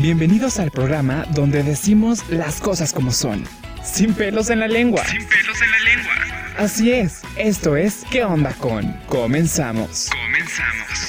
Bienvenidos al programa donde decimos las cosas como son, sin pelos en la lengua. Sin pelos en la lengua. Así es, esto es ¿Qué onda con? Comenzamos. Comenzamos.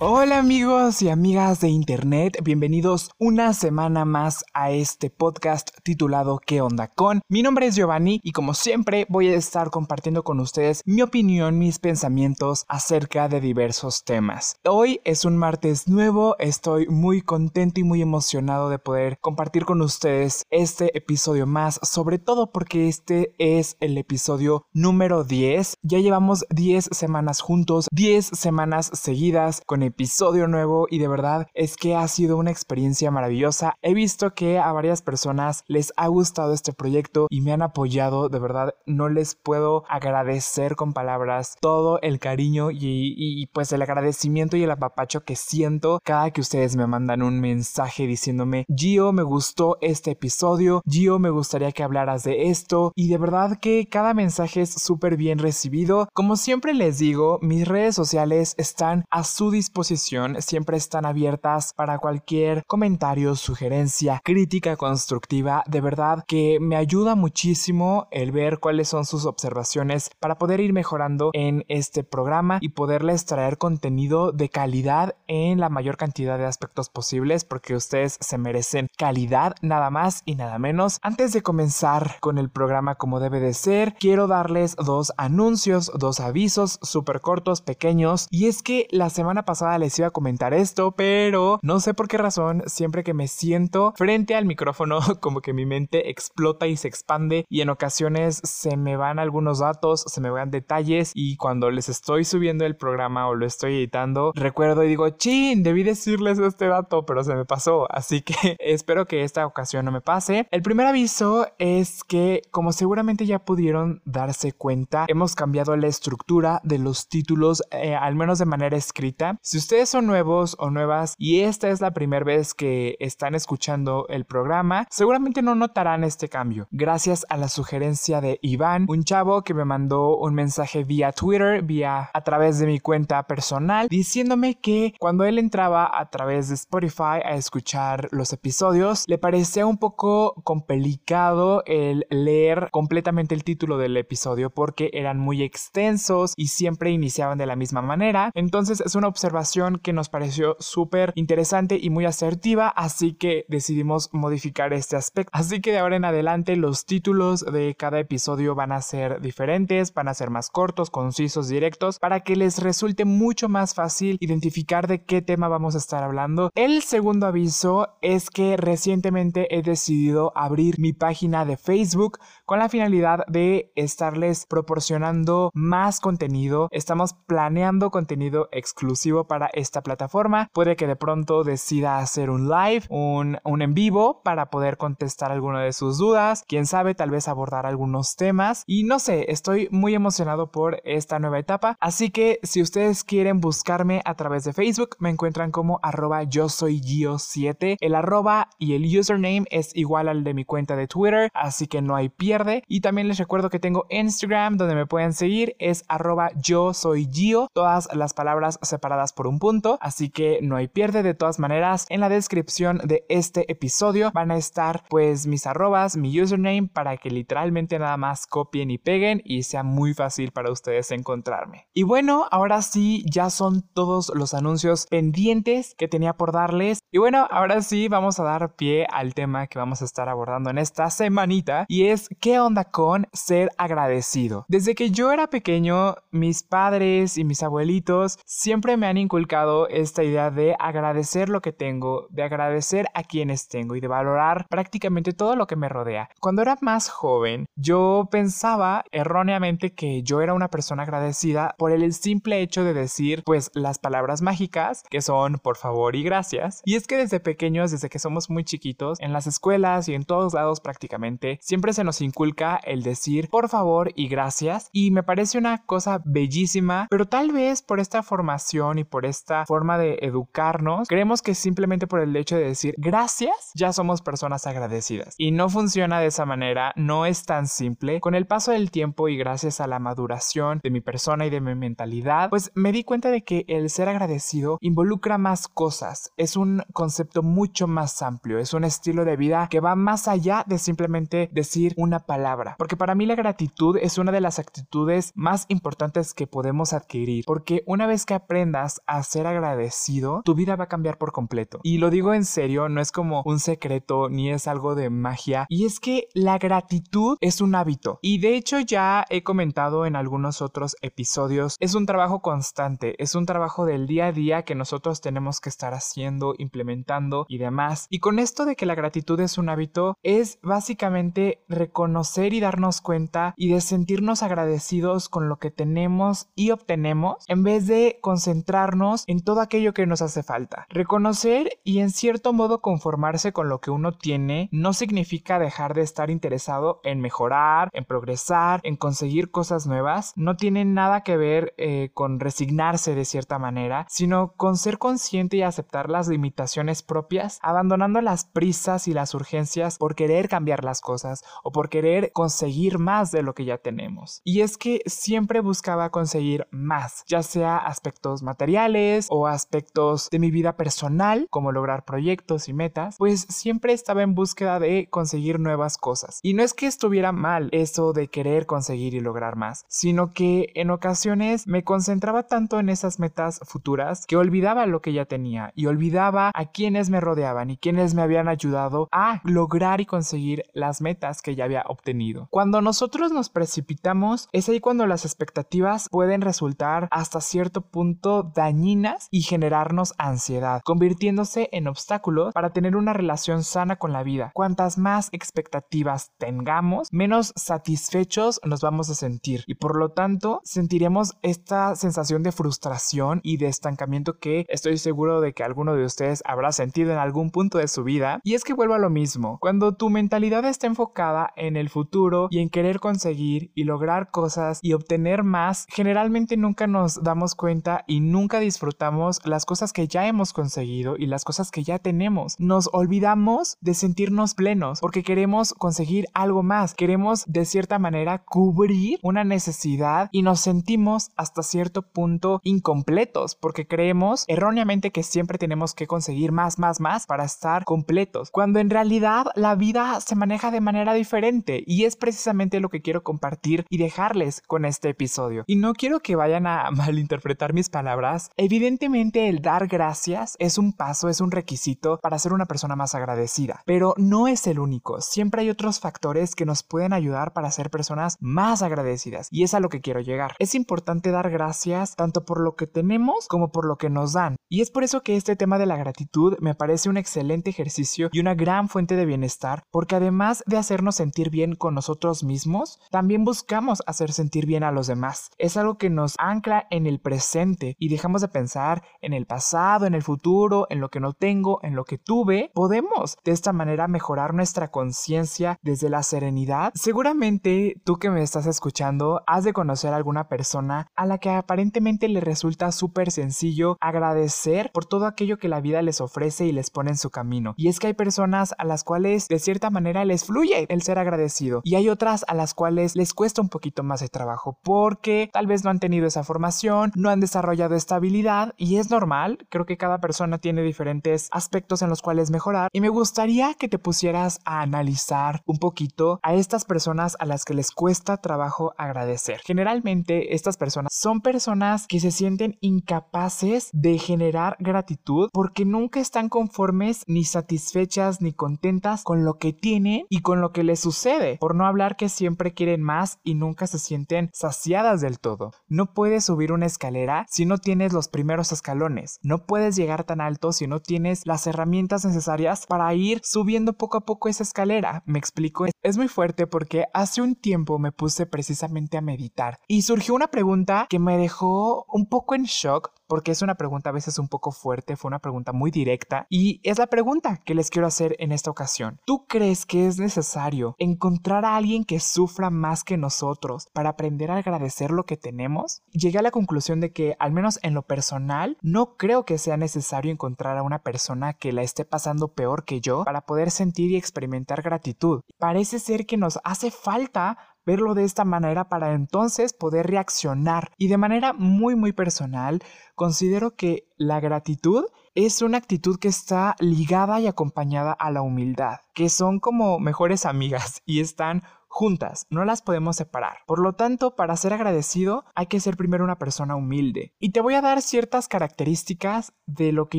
Hola amigos y amigas de internet, bienvenidos una semana más a este podcast titulado ¿Qué onda con? Mi nombre es Giovanni y como siempre voy a estar compartiendo con ustedes mi opinión, mis pensamientos acerca de diversos temas. Hoy es un martes nuevo, estoy muy contento y muy emocionado de poder compartir con ustedes este episodio más, sobre todo porque este es el episodio número 10. Ya llevamos 10 semanas juntos, 10 semanas seguidas con episodio nuevo y de verdad es que ha sido una experiencia maravillosa. He visto que a varias personas les ha gustado este proyecto y me han apoyado, de verdad no les puedo agradecer con palabras todo el cariño y, pues el agradecimiento y el apapacho que siento cada que ustedes me mandan un mensaje diciéndome Gio me gustó este episodio, Gio me gustaría que hablaras de esto y de verdad que cada mensaje es súper bien recibido. Como siempre les digo, mis redes sociales están a su disposición siempre están abiertas para cualquier comentario, sugerencia, crítica constructiva. De verdad que me ayuda muchísimo el ver cuáles son sus observaciones para poder ir mejorando en este programa y poderles traer contenido de calidad en la mayor cantidad de aspectos posibles porque ustedes se merecen calidad nada más y nada menos. Antes de comenzar con el programa como debe de ser, quiero darles dos anuncios, dos avisos súper cortos, pequeños y es que la semana pasada les iba a comentar esto, pero no sé por qué razón, siempre que me siento frente al micrófono, como que mi mente explota y se expande y en ocasiones se me van algunos datos, se me van detalles y cuando les estoy subiendo el programa o lo estoy editando, recuerdo y digo, chin, debí decirles este dato, pero se me pasó, así que espero que esta ocasión no me pase. El primer aviso es que, como seguramente ya pudieron darse cuenta, hemos cambiado la estructura de los títulos, eh, al menos de manera escrita. Ustedes son nuevos o nuevas y esta es la primera vez que están escuchando el programa, seguramente no notarán este cambio. Gracias a la sugerencia de Iván, un chavo que me mandó un mensaje vía Twitter, vía a través de mi cuenta personal, diciéndome que cuando él entraba a través de Spotify a escuchar los episodios, le parecía un poco complicado el leer completamente el título del episodio porque eran muy extensos y siempre iniciaban de la misma manera. Entonces es una observación que nos pareció súper interesante y muy asertiva, así que decidimos modificar este aspecto. Así que de ahora en adelante los títulos de cada episodio van a ser diferentes, van a ser más cortos, concisos, directos, para que les resulte mucho más fácil identificar de qué tema vamos a estar hablando. El segundo aviso es que recientemente he decidido abrir mi página de Facebook con la finalidad de estarles proporcionando más contenido. Estamos planeando contenido exclusivo para esta plataforma. Puede que de pronto decida hacer un live, un, un en vivo para poder contestar alguna de sus dudas. Quién sabe, tal vez abordar algunos temas. Y no sé, estoy muy emocionado por esta nueva etapa. Así que si ustedes quieren buscarme a través de Facebook, me encuentran como arroba yo soy Gio7. El arroba y el username es igual al de mi cuenta de Twitter, así que no hay pierde. Y también les recuerdo que tengo Instagram donde me pueden seguir, es arroba yo soy Gio, todas las palabras separadas por un punto, así que no hay pierde. De todas maneras, en la descripción de este episodio van a estar pues mis arrobas, mi username para que literalmente nada más copien y peguen y sea muy fácil para ustedes encontrarme. Y bueno, ahora sí, ya son todos los anuncios pendientes que tenía por darles. Y bueno, ahora sí vamos a dar pie al tema que vamos a estar abordando en esta semanita y es qué onda con ser agradecido. Desde que yo era pequeño, mis padres y mis abuelitos siempre me han inculcado esta idea de agradecer lo que tengo, de agradecer a quienes tengo y de valorar prácticamente todo lo que me rodea. Cuando era más joven, yo pensaba erróneamente que yo era una persona agradecida por el simple hecho de decir pues las palabras mágicas que son por favor y gracias. Y es que desde pequeños, desde que somos muy chiquitos, en las escuelas y en todos lados prácticamente, siempre se nos inculca inculca el decir por favor y gracias y me parece una cosa bellísima, pero tal vez por esta formación y por esta forma de educarnos, creemos que simplemente por el hecho de decir gracias ya somos personas agradecidas. Y no funciona de esa manera, no es tan simple. Con el paso del tiempo y gracias a la maduración de mi persona y de mi mentalidad, pues me di cuenta de que el ser agradecido involucra más cosas, es un concepto mucho más amplio, es un estilo de vida que va más allá de simplemente decir una palabra, porque para mí la gratitud es una de las actitudes más importantes que podemos adquirir, porque una vez que aprendas a ser agradecido, tu vida va a cambiar por completo. Y lo digo en serio, no es como un secreto ni es algo de magia, y es que la gratitud es un hábito. Y de hecho ya he comentado en algunos otros episodios, es un trabajo constante, es un trabajo del día a día que nosotros tenemos que estar haciendo, implementando y demás. Y con esto de que la gratitud es un hábito, es básicamente reconocer y darnos cuenta y de sentirnos agradecidos con lo que tenemos y obtenemos en vez de concentrarnos en todo aquello que nos hace falta. Reconocer y en cierto modo conformarse con lo que uno tiene no significa dejar de estar interesado en mejorar, en progresar, en conseguir cosas nuevas. No tiene nada que ver eh, con resignarse de cierta manera, sino con ser consciente y aceptar las limitaciones propias, abandonando las prisas y las urgencias por querer cambiar las cosas o por querer conseguir más de lo que ya tenemos. Y es que siempre buscaba conseguir más, ya sea aspectos materiales o aspectos de mi vida personal, como lograr proyectos y metas, pues siempre estaba en búsqueda de conseguir nuevas cosas. Y no es que estuviera mal eso de querer conseguir y lograr más, sino que en ocasiones me concentraba tanto en esas metas futuras que olvidaba lo que ya tenía y olvidaba a quienes me rodeaban y quienes me habían ayudado a lograr y conseguir las metas que ya había obtenido. Cuando nosotros nos precipitamos, es ahí cuando las expectativas pueden resultar hasta cierto punto dañinas y generarnos ansiedad, convirtiéndose en obstáculos para tener una relación sana con la vida. Cuantas más expectativas tengamos, menos satisfechos nos vamos a sentir y por lo tanto sentiremos esta sensación de frustración y de estancamiento que estoy seguro de que alguno de ustedes habrá sentido en algún punto de su vida. Y es que vuelvo a lo mismo, cuando tu mentalidad está enfocada en el futuro y en querer conseguir y lograr cosas y obtener más, generalmente nunca nos damos cuenta y nunca disfrutamos las cosas que ya hemos conseguido y las cosas que ya tenemos. Nos olvidamos de sentirnos plenos porque queremos conseguir algo más, queremos de cierta manera cubrir una necesidad y nos sentimos hasta cierto punto incompletos porque creemos erróneamente que siempre tenemos que conseguir más, más, más para estar completos, cuando en realidad la vida se maneja de manera diferente y es precisamente lo que quiero compartir y dejarles con este episodio. Y no quiero que vayan a malinterpretar mis palabras. Evidentemente el dar gracias es un paso, es un requisito para ser una persona más agradecida, pero no es el único. Siempre hay otros factores que nos pueden ayudar para ser personas más agradecidas y es a lo que quiero llegar. Es importante dar gracias tanto por lo que tenemos como por lo que nos dan. Y es por eso que este tema de la gratitud me parece un excelente ejercicio y una gran fuente de bienestar, porque además de hacernos sentir bien con nosotros mismos, también buscamos hacer sentir bien a los demás. Es algo que nos ancla en el presente y dejamos de pensar en el pasado, en el futuro, en lo que no tengo, en lo que tuve. Podemos de esta manera mejorar nuestra conciencia desde la serenidad. Seguramente tú que me estás escuchando has de conocer a alguna persona a la que aparentemente le resulta súper sencillo agradecer por todo aquello que la vida les ofrece y les pone en su camino. Y es que hay personas a las cuales de cierta manera les fluye el ser agradecido y hay otras a las cuales les cuesta un poquito más de trabajo porque tal vez no han tenido esa formación, no han desarrollado esta habilidad y es normal, creo que cada persona tiene diferentes aspectos en los cuales mejorar y me gustaría que te pusieras a analizar un poquito a estas personas a las que les cuesta trabajo agradecer. Generalmente estas personas son personas que se sienten incapaces de generar gratitud porque nunca están conformes ni satisfechas ni contentas con lo que tienen y con lo que les sucede, por no hablar que siempre quieren más y nunca se sienten saciadas del todo. No puedes subir una escalera si no tienes los primeros escalones, no puedes llegar tan alto si no tienes las herramientas necesarias para ir subiendo poco a poco esa escalera. ¿Me explico? Es muy fuerte porque hace un tiempo me puse precisamente a meditar y surgió una pregunta que me dejó un poco en shock porque es una pregunta a veces un poco fuerte, fue una pregunta muy directa y es la pregunta que les quiero hacer en esta ocasión. ¿Tú crees que es necesario encontrar a alguien que sufra más que nosotros para aprender a agradecer lo que tenemos? Llegué a la conclusión de que, al menos en lo personal, no creo que sea necesario encontrar a una persona que la esté pasando peor que yo para poder sentir y experimentar gratitud. Parece ser que nos hace falta verlo de esta manera para entonces poder reaccionar. Y de manera muy muy personal, considero que la gratitud es una actitud que está ligada y acompañada a la humildad, que son como mejores amigas y están juntas, no las podemos separar. Por lo tanto, para ser agradecido hay que ser primero una persona humilde. Y te voy a dar ciertas características de lo que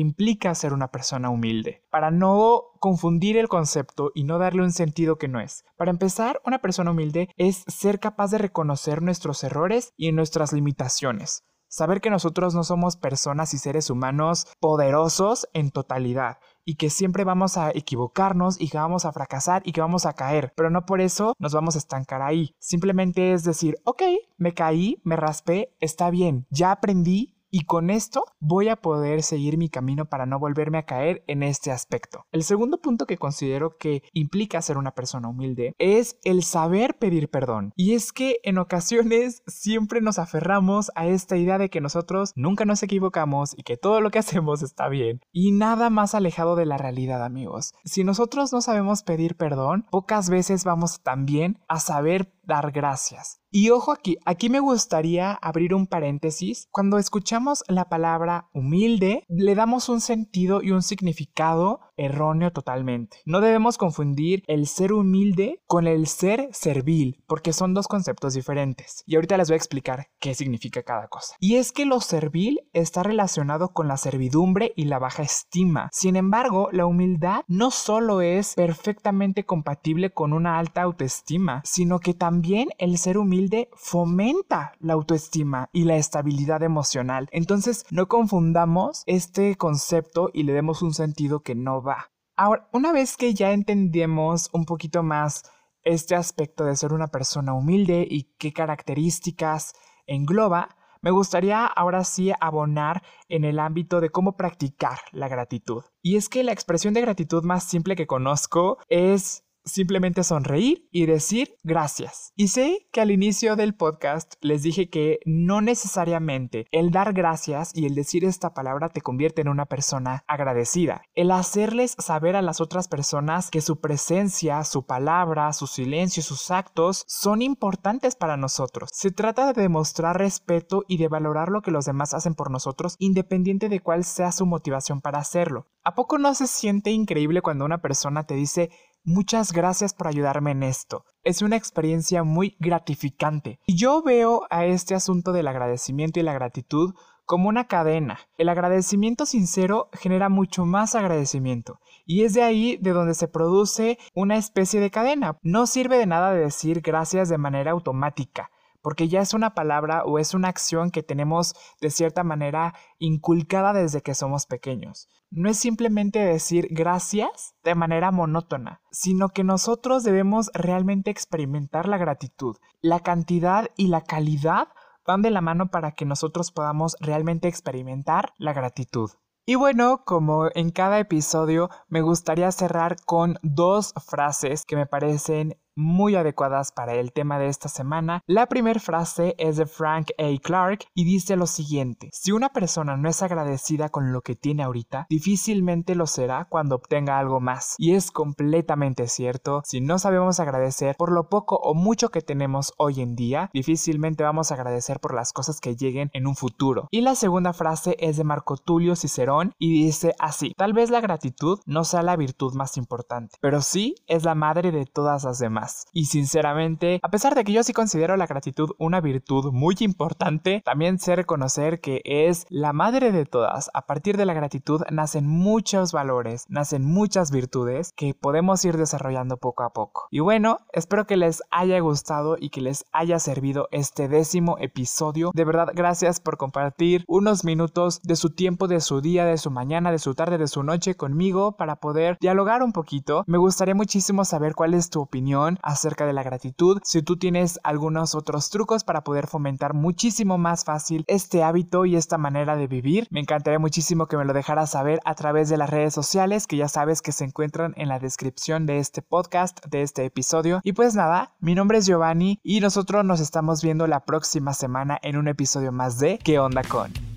implica ser una persona humilde, para no confundir el concepto y no darle un sentido que no es. Para empezar, una persona humilde es ser capaz de reconocer nuestros errores y nuestras limitaciones. Saber que nosotros no somos personas y seres humanos poderosos en totalidad y que siempre vamos a equivocarnos y que vamos a fracasar y que vamos a caer, pero no por eso nos vamos a estancar ahí. Simplemente es decir, ok, me caí, me raspé, está bien, ya aprendí y con esto voy a poder seguir mi camino para no volverme a caer en este aspecto. El segundo punto que considero que implica ser una persona humilde es el saber pedir perdón. Y es que en ocasiones siempre nos aferramos a esta idea de que nosotros nunca nos equivocamos y que todo lo que hacemos está bien. Y nada más alejado de la realidad amigos. Si nosotros no sabemos pedir perdón, pocas veces vamos también a saber dar gracias. Y ojo aquí, aquí me gustaría abrir un paréntesis. Cuando escuchamos la palabra humilde, le damos un sentido y un significado erróneo totalmente. No debemos confundir el ser humilde con el ser servil, porque son dos conceptos diferentes. Y ahorita les voy a explicar qué significa cada cosa. Y es que lo servil está relacionado con la servidumbre y la baja estima. Sin embargo, la humildad no solo es perfectamente compatible con una alta autoestima, sino que también el ser humilde fomenta la autoestima y la estabilidad emocional. Entonces no confundamos este concepto y le demos un sentido que no va. Ahora, una vez que ya entendemos un poquito más este aspecto de ser una persona humilde y qué características engloba, me gustaría ahora sí abonar en el ámbito de cómo practicar la gratitud. Y es que la expresión de gratitud más simple que conozco es simplemente sonreír y decir gracias. Y sé que al inicio del podcast les dije que no necesariamente el dar gracias y el decir esta palabra te convierte en una persona agradecida. El hacerles saber a las otras personas que su presencia, su palabra, su silencio, sus actos son importantes para nosotros. Se trata de demostrar respeto y de valorar lo que los demás hacen por nosotros independiente de cuál sea su motivación para hacerlo. ¿A poco no se siente increíble cuando una persona te dice Muchas gracias por ayudarme en esto. Es una experiencia muy gratificante. Y yo veo a este asunto del agradecimiento y la gratitud como una cadena. El agradecimiento sincero genera mucho más agradecimiento. Y es de ahí de donde se produce una especie de cadena. No sirve de nada de decir gracias de manera automática porque ya es una palabra o es una acción que tenemos de cierta manera inculcada desde que somos pequeños. No es simplemente decir gracias de manera monótona, sino que nosotros debemos realmente experimentar la gratitud. La cantidad y la calidad van de la mano para que nosotros podamos realmente experimentar la gratitud. Y bueno, como en cada episodio, me gustaría cerrar con dos frases que me parecen muy adecuadas para el tema de esta semana. La primera frase es de Frank A. Clark y dice lo siguiente, si una persona no es agradecida con lo que tiene ahorita, difícilmente lo será cuando obtenga algo más. Y es completamente cierto, si no sabemos agradecer por lo poco o mucho que tenemos hoy en día, difícilmente vamos a agradecer por las cosas que lleguen en un futuro. Y la segunda frase es de Marco Tulio Cicerón y dice así, tal vez la gratitud no sea la virtud más importante, pero sí es la madre de todas las demás. Y sinceramente, a pesar de que yo sí considero la gratitud una virtud muy importante, también sé reconocer que es la madre de todas. A partir de la gratitud nacen muchos valores, nacen muchas virtudes que podemos ir desarrollando poco a poco. Y bueno, espero que les haya gustado y que les haya servido este décimo episodio. De verdad, gracias por compartir unos minutos de su tiempo, de su día, de su mañana, de su tarde, de su noche conmigo para poder dialogar un poquito. Me gustaría muchísimo saber cuál es tu opinión acerca de la gratitud, si tú tienes algunos otros trucos para poder fomentar muchísimo más fácil este hábito y esta manera de vivir, me encantaría muchísimo que me lo dejaras saber a través de las redes sociales que ya sabes que se encuentran en la descripción de este podcast, de este episodio. Y pues nada, mi nombre es Giovanni y nosotros nos estamos viendo la próxima semana en un episodio más de ¿Qué onda con?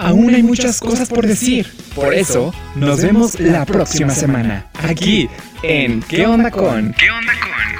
Aún hay muchas cosas por decir. Por eso, nos vemos la próxima semana, aquí en ¿Qué onda con? ¿Qué onda con?